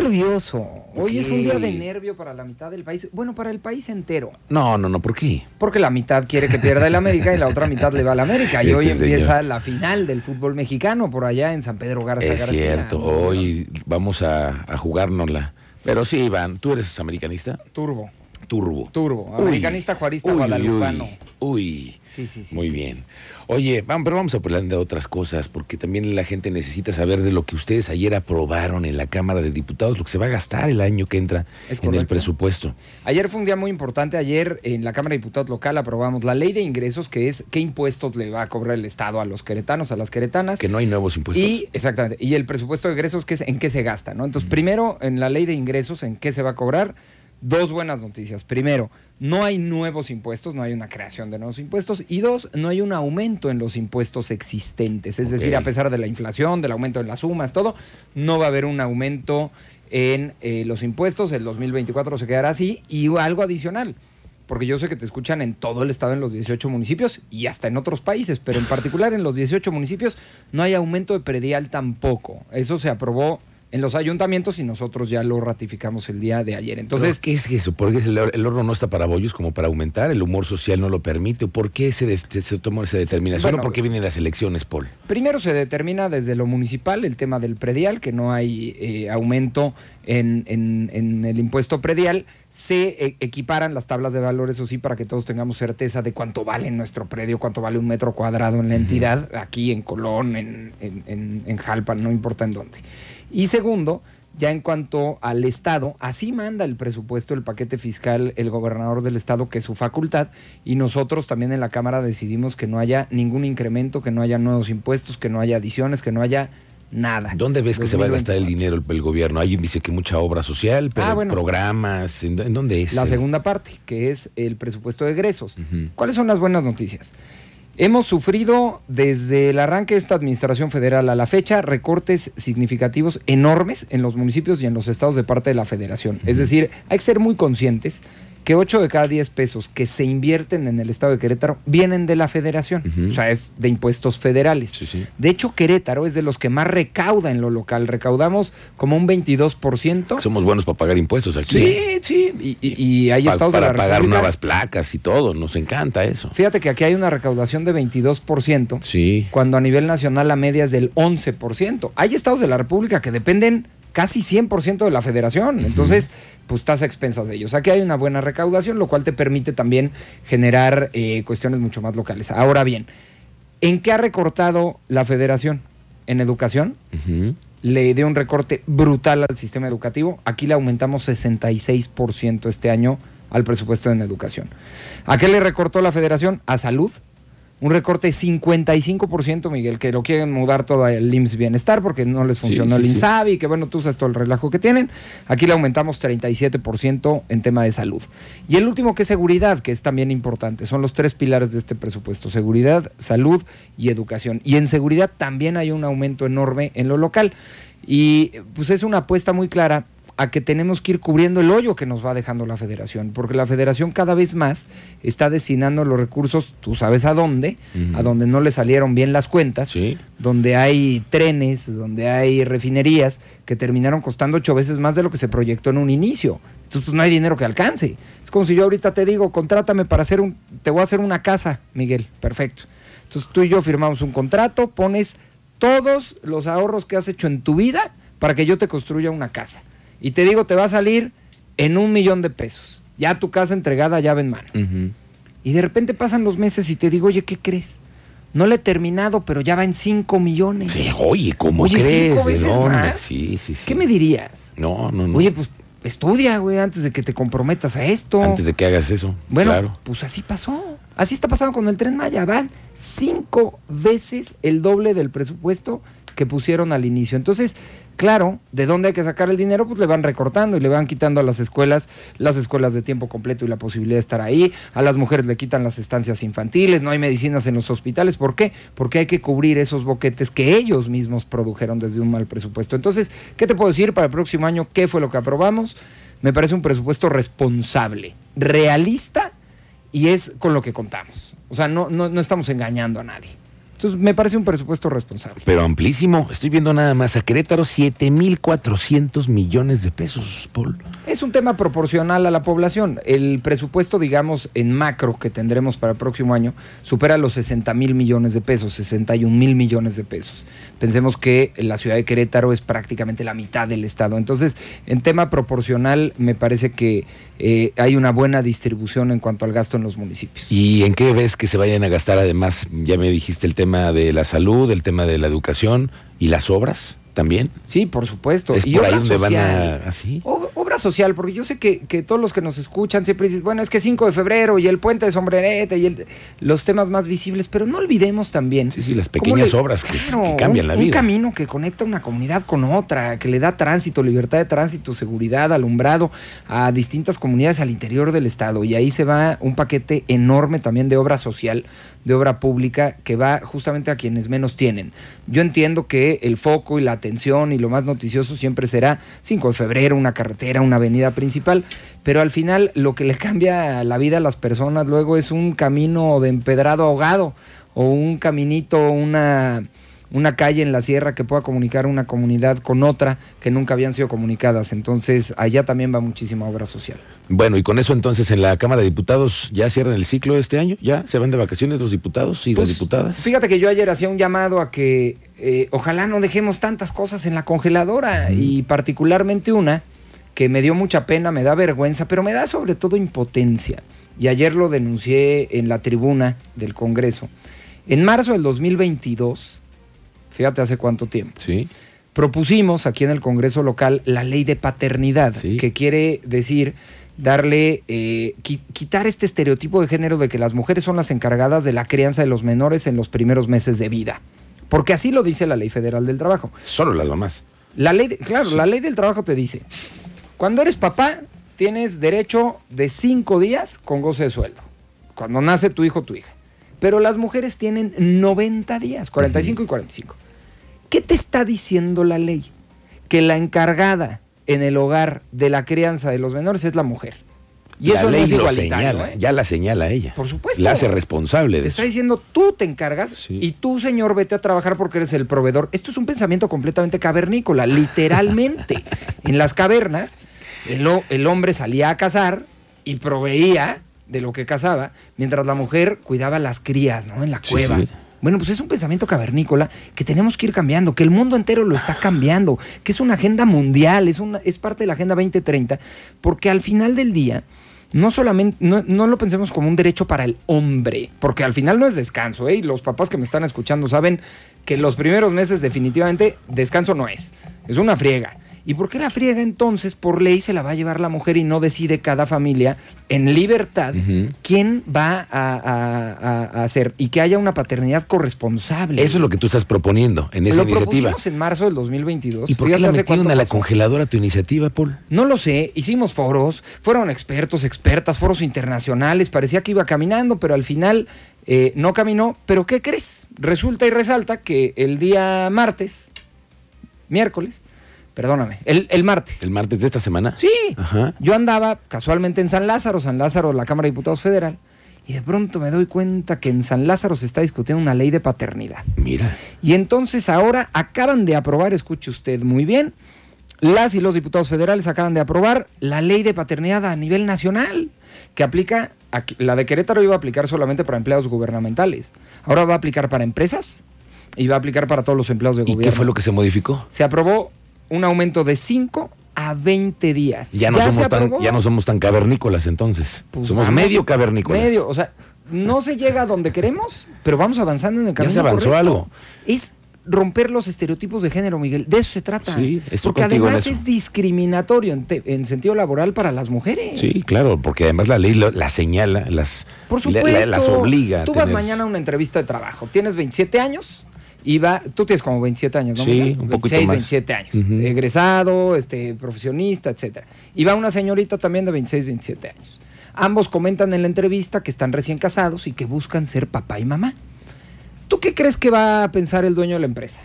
nervioso. Hoy es un día de nervio para la mitad del país. Bueno, para el país entero. No, no, no, ¿por qué? Porque la mitad quiere que pierda el América y la otra mitad le va al América. Y Este hoy empieza señor. la final del fútbol mexicano por allá en San Pedro Garza Es García. cierto, hoy vamos a, a jugárnosla. Pero sí, Iván, ¿tú eres americanista? Turbo, Turbo. turbo. Uy. Americanista, juarista, Uy, guadalupano. Uy, uy. Sí, sí, sí. Muy sí, bien. Oye, vamos, pero vamos a hablar de otras cosas, porque también la gente necesita saber de lo que ustedes ayer aprobaron en la Cámara de Diputados, lo que se va a gastar el año que entra Es en el presupuesto. Ayer fue un día muy importante. Ayer en la Cámara de Diputados local aprobamos la ley de ingresos, que es qué impuestos le va a cobrar el Estado a los queretanos, a las queretanas. Que no hay nuevos impuestos. Y exactamente, y el presupuesto de egresos que es en qué se gasta, ¿no? Entonces, primero en la ley de ingresos en qué se va a cobrar, dos buenas noticias. Primero, no hay nuevos impuestos, no hay una creación de nuevos impuestos y dos, no hay un aumento en los impuestos existentes, es decir, a pesar de la inflación, del aumento en las sumas, todo, no va a haber un aumento en eh, los impuestos, el 2024 se quedará así y algo adicional. Porque yo sé que te escuchan en todo el estado, en los 18 municipios y hasta en otros países, pero en particular en los 18 municipios no hay aumento de predial tampoco. Eso se aprobó en los ayuntamientos y nosotros ya lo ratificamos el día de ayer. Entonces, ¿qué es eso? ¿Por qué el, el horno no está para bollos como para aumentar? ¿El humor social no lo permite? ¿Por qué se, de- se tomó esa determinación? bueno, ¿O por qué vienen las elecciones, Paul? primero se determina desde lo municipal el tema del predial, que no hay eh, aumento en, en- en el impuesto predial. Se eh, equiparan las tablas de valores, eso sí, para que todos tengamos certeza de cuánto vale nuestro predio, cuánto vale un metro cuadrado en la entidad, aquí en Colón, en, en, en- en Jalpan, no importa en dónde. Y segundo, ya en cuanto al Estado, así manda el presupuesto, el paquete fiscal, el gobernador del Estado, que es su facultad, y nosotros también en la Cámara decidimos que no haya ningún incremento, que no haya nuevos impuestos, que no haya adiciones, que no haya nada. ¿Dónde ves que se va a gastar el 2024. dinero el, el gobierno? Alguien dice que mucha obra social, pero Ah, bueno. programas, ¿en, dó- en dónde es? La segunda parte, que es el presupuesto de egresos. ¿Cuáles son las buenas noticias? Hemos sufrido desde el arranque de esta administración federal a la fecha recortes significativos enormes en los municipios y en los estados de parte de la federación. Es decir, hay que ser muy conscientes que 8 de cada 10 pesos que se invierten en el estado de Querétaro vienen de la federación, o sea, es de impuestos federales. Sí, sí. De hecho, Querétaro es de los que más recauda en lo local. Recaudamos como un 22%. Somos buenos para pagar impuestos aquí. Sí, sí, y, y- y hay Pa- estados de para la pagar República- nuevas placas y todo. Nos encanta eso. Fíjate que aquí hay una recaudación de 22%, Sí. cuando a nivel nacional la media es del 11%. Hay estados de la República que dependen casi 100% de la federación, entonces pues estás a expensas de ellos. Aquí hay una buena recaudación, lo cual te permite también generar eh, cuestiones mucho más locales. Ahora bien, ¿en qué ha recortado la federación? En educación, le dio un recorte brutal al sistema educativo. Aquí le aumentamos 66% este año al presupuesto en educación. ¿A qué le recortó la federación? A salud. Un recorte de 55%, Miguel, que lo quieren mudar todo al IMSS Bienestar porque no les Sí, funcionó sí, el sí. INSABI, que bueno, tú sabes todo el relajo que tienen. Aquí le aumentamos 37% en tema de salud. Y el último que es seguridad, que es también importante. Son los tres pilares de este presupuesto. Seguridad, salud y educación. Y en seguridad también hay un aumento enorme en lo local. Y pues es una apuesta muy clara a que tenemos que ir cubriendo el hoyo que nos va dejando la federación, porque la federación cada vez más está destinando los recursos, tú sabes a dónde, a donde no le salieron bien las cuentas, Sí. donde hay trenes, donde hay refinerías que terminaron costando ocho veces más de lo que se proyectó en un inicio. Entonces pues, no hay dinero que alcance. Es como si yo ahorita te digo, contrátame para hacer un, te voy a hacer una casa, Miguel, perfecto. Entonces tú y yo firmamos un contrato, pones todos los ahorros que has hecho en tu vida para que yo te construya una casa. Y te digo, te va a salir en un millón de pesos. Ya tu casa entregada, llave en mano. Y de repente pasan los meses y te digo, oye, ¿qué crees? No le he terminado, pero ya va en 5 millones. Sí, oye, ¿cómo Oye, crees? cinco ¿De veces dónde? más. Sí, sí, sí. ¿Qué me dirías? No, no, no. Oye, pues estudia, güey, antes de que te comprometas a esto. Antes de que hagas eso. Bueno, Claro. pues así pasó. Así está pasando con el tren Maya. Van cinco veces el doble del presupuesto que pusieron al inicio. Entonces, claro, ¿de dónde hay que sacar el dinero? Pues le van recortando y le van quitando a las escuelas, las escuelas de tiempo completo y la posibilidad de estar ahí. A las mujeres le quitan las estancias infantiles, no hay medicinas en los hospitales. ¿Por qué? Porque hay que cubrir esos boquetes que ellos mismos produjeron desde un mal presupuesto. Entonces, ¿qué te puedo decir para el próximo año? ¿Qué fue lo que aprobamos? Me parece un presupuesto responsable, realista y es con lo que contamos. O sea, no, no, no estamos engañando a nadie. Entonces, me parece un presupuesto responsable. Pero amplísimo. Estoy viendo nada más a Querétaro 7.400 millones de pesos, Paul. Es un tema proporcional a la población. El presupuesto, digamos, en macro que tendremos para el próximo año supera los 60 mil millones de pesos, 61 mil millones de pesos. Pensemos que la ciudad de Querétaro es prácticamente la mitad del estado. Entonces, en tema proporcional, me parece que eh, hay una buena distribución en cuanto al gasto en los municipios. ¿Y en qué ves que se vayan a gastar además? Ya me dijiste el tema de la salud, el tema de la educación y las obras también. Sí, por supuesto. Es y por ahí donde van a... ¿Así? Ob- Obra social, porque yo sé que, que todos los que nos escuchan siempre dicen, bueno, es que 5 de febrero y el puente de sombrerete y el- los temas más visibles, pero no olvidemos también. Sí, sí, las pequeñas le- obras que, Claro, que cambian un- la Un vida. camino que conecta una comunidad con otra, que le da tránsito, libertad de tránsito, seguridad, alumbrado a distintas comunidades al interior del estado. Y ahí se va un paquete enorme también de obra social, de obra pública, que va justamente a quienes menos tienen. Yo entiendo que el foco y la atención y lo más noticioso siempre será 5 de febrero, una carretera, una avenida principal, pero al final lo que le cambia la vida a las personas luego es un camino de empedrado ahogado o un caminito, una, una calle en la sierra que pueda comunicar una comunidad con otra que nunca habían sido comunicadas. Entonces allá también va muchísima obra social. Bueno, y con eso entonces en la Cámara de Diputados ya cierran el ciclo de este año, ya se van de vacaciones los diputados y Pues, las diputadas. Fíjate que yo ayer hacía un llamado a que eh, ojalá no dejemos tantas cosas en la congeladora y particularmente una que me dio mucha pena, me da vergüenza, pero me da sobre todo impotencia. Y ayer lo denuncié en la tribuna del Congreso. En marzo del 2022, fíjate hace cuánto tiempo, Sí, propusimos aquí en el Congreso local la ley de paternidad, Sí. que quiere decir darle, eh, qui- quitar este estereotipo de género de que las mujeres son las encargadas de la crianza de los menores en los primeros meses de vida. Porque así lo dice la Ley Federal del Trabajo. solo las mamás. La ley, de- claro, Sí. la ley del trabajo te dice, cuando eres papá, tienes derecho de cinco días con goce de sueldo. Cuando nace tu hijo o tu hija. Pero las mujeres tienen 90 días, 45 y 45. ¿Qué te está diciendo la ley? Que la encargada en el hogar de la crianza de los menores es la mujer. Y la eso ley no es lo igualitario. señala, ¿eh? ya la señala ella. Por supuesto. La hace responsable Te de está eso. diciendo, tú te encargas Sí. y tú, señor, vete a trabajar porque eres el proveedor. Esto es un pensamiento completamente cavernícola, literalmente. en las cavernas, el, ho- el hombre salía a cazar y proveía de lo que cazaba, mientras la mujer cuidaba las crías, ¿no? En la Sí, cueva. sí. Bueno, pues es un pensamiento cavernícola que tenemos que ir cambiando, que el mundo entero lo está cambiando, que es una agenda mundial, es, una, es parte de la Agenda 2030, porque al final del día, no solamente, no, lo pensemos como un derecho para el hombre, porque al final no es descanso, ¿eh? Y los papás que me están escuchando saben que los primeros meses definitivamente descanso no es, es una friega. ¿Y por qué la friega entonces por ley se la va a llevar la mujer y no decide cada familia en libertad quién va a, a- a- a hacer y que haya una paternidad corresponsable? Eso es lo que tú estás proponiendo en esa lo iniciativa. propusimos en marzo del 2022. ¿Y por qué la metieron a la pasó. congeladora tu iniciativa, Paul? No lo sé, hicimos foros, fueron expertos, expertas, foros internacionales, parecía que iba caminando, pero al final eh, no caminó. Pero ¿qué crees? Resulta y resalta que el día martes, miércoles, perdóname, el, el martes. ¿El martes de esta semana? Sí, Ajá. yo andaba casualmente en San Lázaro, San Lázaro, la Cámara de Diputados Federal, y de pronto me doy cuenta que en San Lázaro se está discutiendo una ley de paternidad. Mira. Y entonces ahora acaban de aprobar, escuche usted muy bien, las y los diputados federales acaban de aprobar la ley de paternidad a nivel nacional, que aplica, aquí- la de Querétaro iba a aplicar solamente para empleados gubernamentales, ahora va a aplicar para empresas y va a aplicar para todos los empleados de ¿Y gobierno. qué fue lo que se modificó? Se aprobó un aumento de 5 a 20 días. Ya no, somos tan, aprobó. ya no somos tan cavernícolas entonces. Pues somos vamos, medio cavernícolas. Medio, o sea, no se llega a donde queremos, pero vamos avanzando en el Ya camino se avanzó correcto. algo. Es romper los estereotipos de género, Miguel. De eso se trata. Sí, Porque además es discriminatorio en, te- en sentido laboral para las mujeres. Sí, claro, porque además la ley las señala, las, Por la- supuesto. la- las obliga. a Tú vas tener- mañana a una entrevista de trabajo. Tienes 27 años va. Tú tienes como 27 años, ¿no? Sí, Miguel? un poquito 26, más. 27 años. Ujú. Egresado, este, profesionista, etcétera. Y va una señorita también de 26, 27 años. Ambos comentan en la entrevista que están recién casados y que buscan ser papá y mamá. ¿Tú qué crees que va a pensar el dueño de la empresa?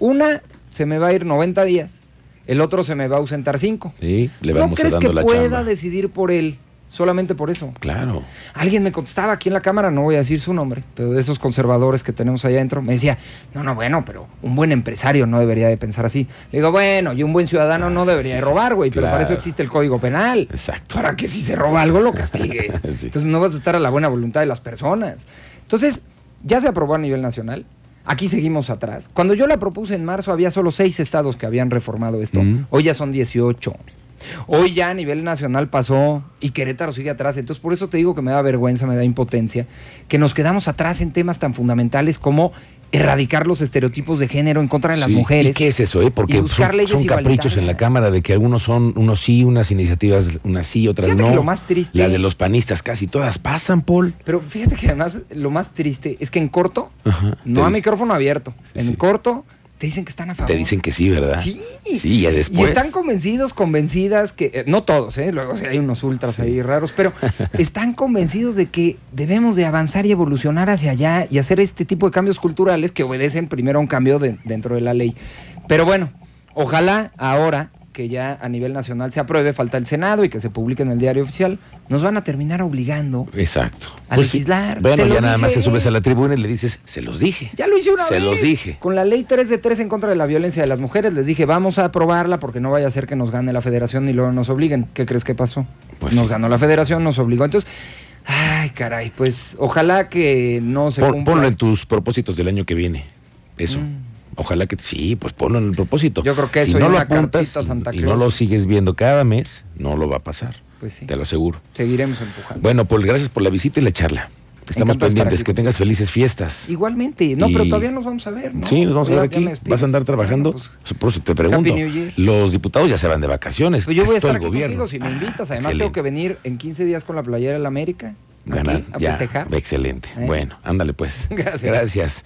Una se me va a ir 90 días, el otro se me va a ausentar 5. Sí, le ¿No vamos crees dando que la pueda chamba. decidir por él solamente por eso. Claro. Alguien me contestaba aquí en la cámara, no voy a decir su nombre, pero de esos conservadores que tenemos allá adentro, me decía, no, no, bueno, pero un buen empresario no debería de pensar así. Le digo, bueno, y un buen ciudadano Ah, no debería sí, de robar, güey, pero para eso existe el Código Penal. Exacto. Para que si se roba algo lo castigues. Sí. Entonces no vas a estar a la buena voluntad de las personas. Entonces, ya se aprobó a nivel nacional. Aquí seguimos atrás. Cuando yo la propuse en marzo, había solo seis estados que habían reformado esto. Mm. Hoy ya son 18. Hoy ya a nivel nacional pasó y Querétaro sigue atrás. Entonces, por eso te digo que me da vergüenza, me da impotencia, que nos quedamos atrás en temas tan fundamentales como erradicar los estereotipos de género en contra de las Sí. mujeres. ¿Y qué es eso, eh? Porque son, son caprichos en la. Cámara de que algunos son, unos sí, unas iniciativas, unas sí, otras Fíjate no. que lo más triste- Las de los panistas casi todas pasan, Paul. Pero fíjate que además lo más triste es que en corto, Ajá, no a micrófono abierto, Sí, en sí. corto te dicen que están a favor. Te dicen que sí, ¿verdad? Sí. Sí, ya Y después. están convencidos, convencidas que, eh, no todos, ¿eh? luego hay unos ultras ahí raros, pero están convencidos de que debemos de avanzar y evolucionar hacia allá y hacer este tipo de cambios culturales que obedecen primero a un cambio de- dentro de la ley. Pero bueno, ojalá ahora que ya a nivel nacional se apruebe, falta el Senado y que se publique en el diario oficial, nos van a terminar obligando. Exacto. A Pues sí. legislar. Bueno, Se ya nada más te subes a la tribuna y le dices, se los dije. Ya lo hice una Se vez. los dije. Con la ley 3 de 3 en contra de la violencia de las mujeres, les dije, vamos a aprobarla porque no vaya a ser que nos gane la federación y luego nos obliguen. ¿Qué crees que pasó? Pues nos sí. ganó la federación, nos obligó. Entonces, ay, caray, pues ojalá que no se cumpla ponlo en tus propósitos del año que viene. Eso. Mm. Ojalá que sí, pues ponlo en el propósito. Yo creo que si eso y no lo apuntas a Santa y no lo sigues viendo cada mes, no lo va a pasar. Pues sí, Te lo aseguro. seguiremos empujando. Bueno, Paul, gracias por la visita y la charla. Estamos Encantado pendientes. Que tengas felices fiestas. Igualmente, no, Y- pero todavía nos vamos a ver, ¿no? Sí, nos vamos a ver aquí. ¿Vas a andar trabajando? Bueno, pues, Por eso te pregunto. Los diputados ya se van de vacaciones. pues yo voy a estar aquí gobierno. contigo si me invitas. Además, Excelente. tengo que venir en 15 días con la playera de la América. aquí, Ganar, a ya. festejar. Excelente. ¿Eh? Bueno, ándale pues. Gracias. Gracias.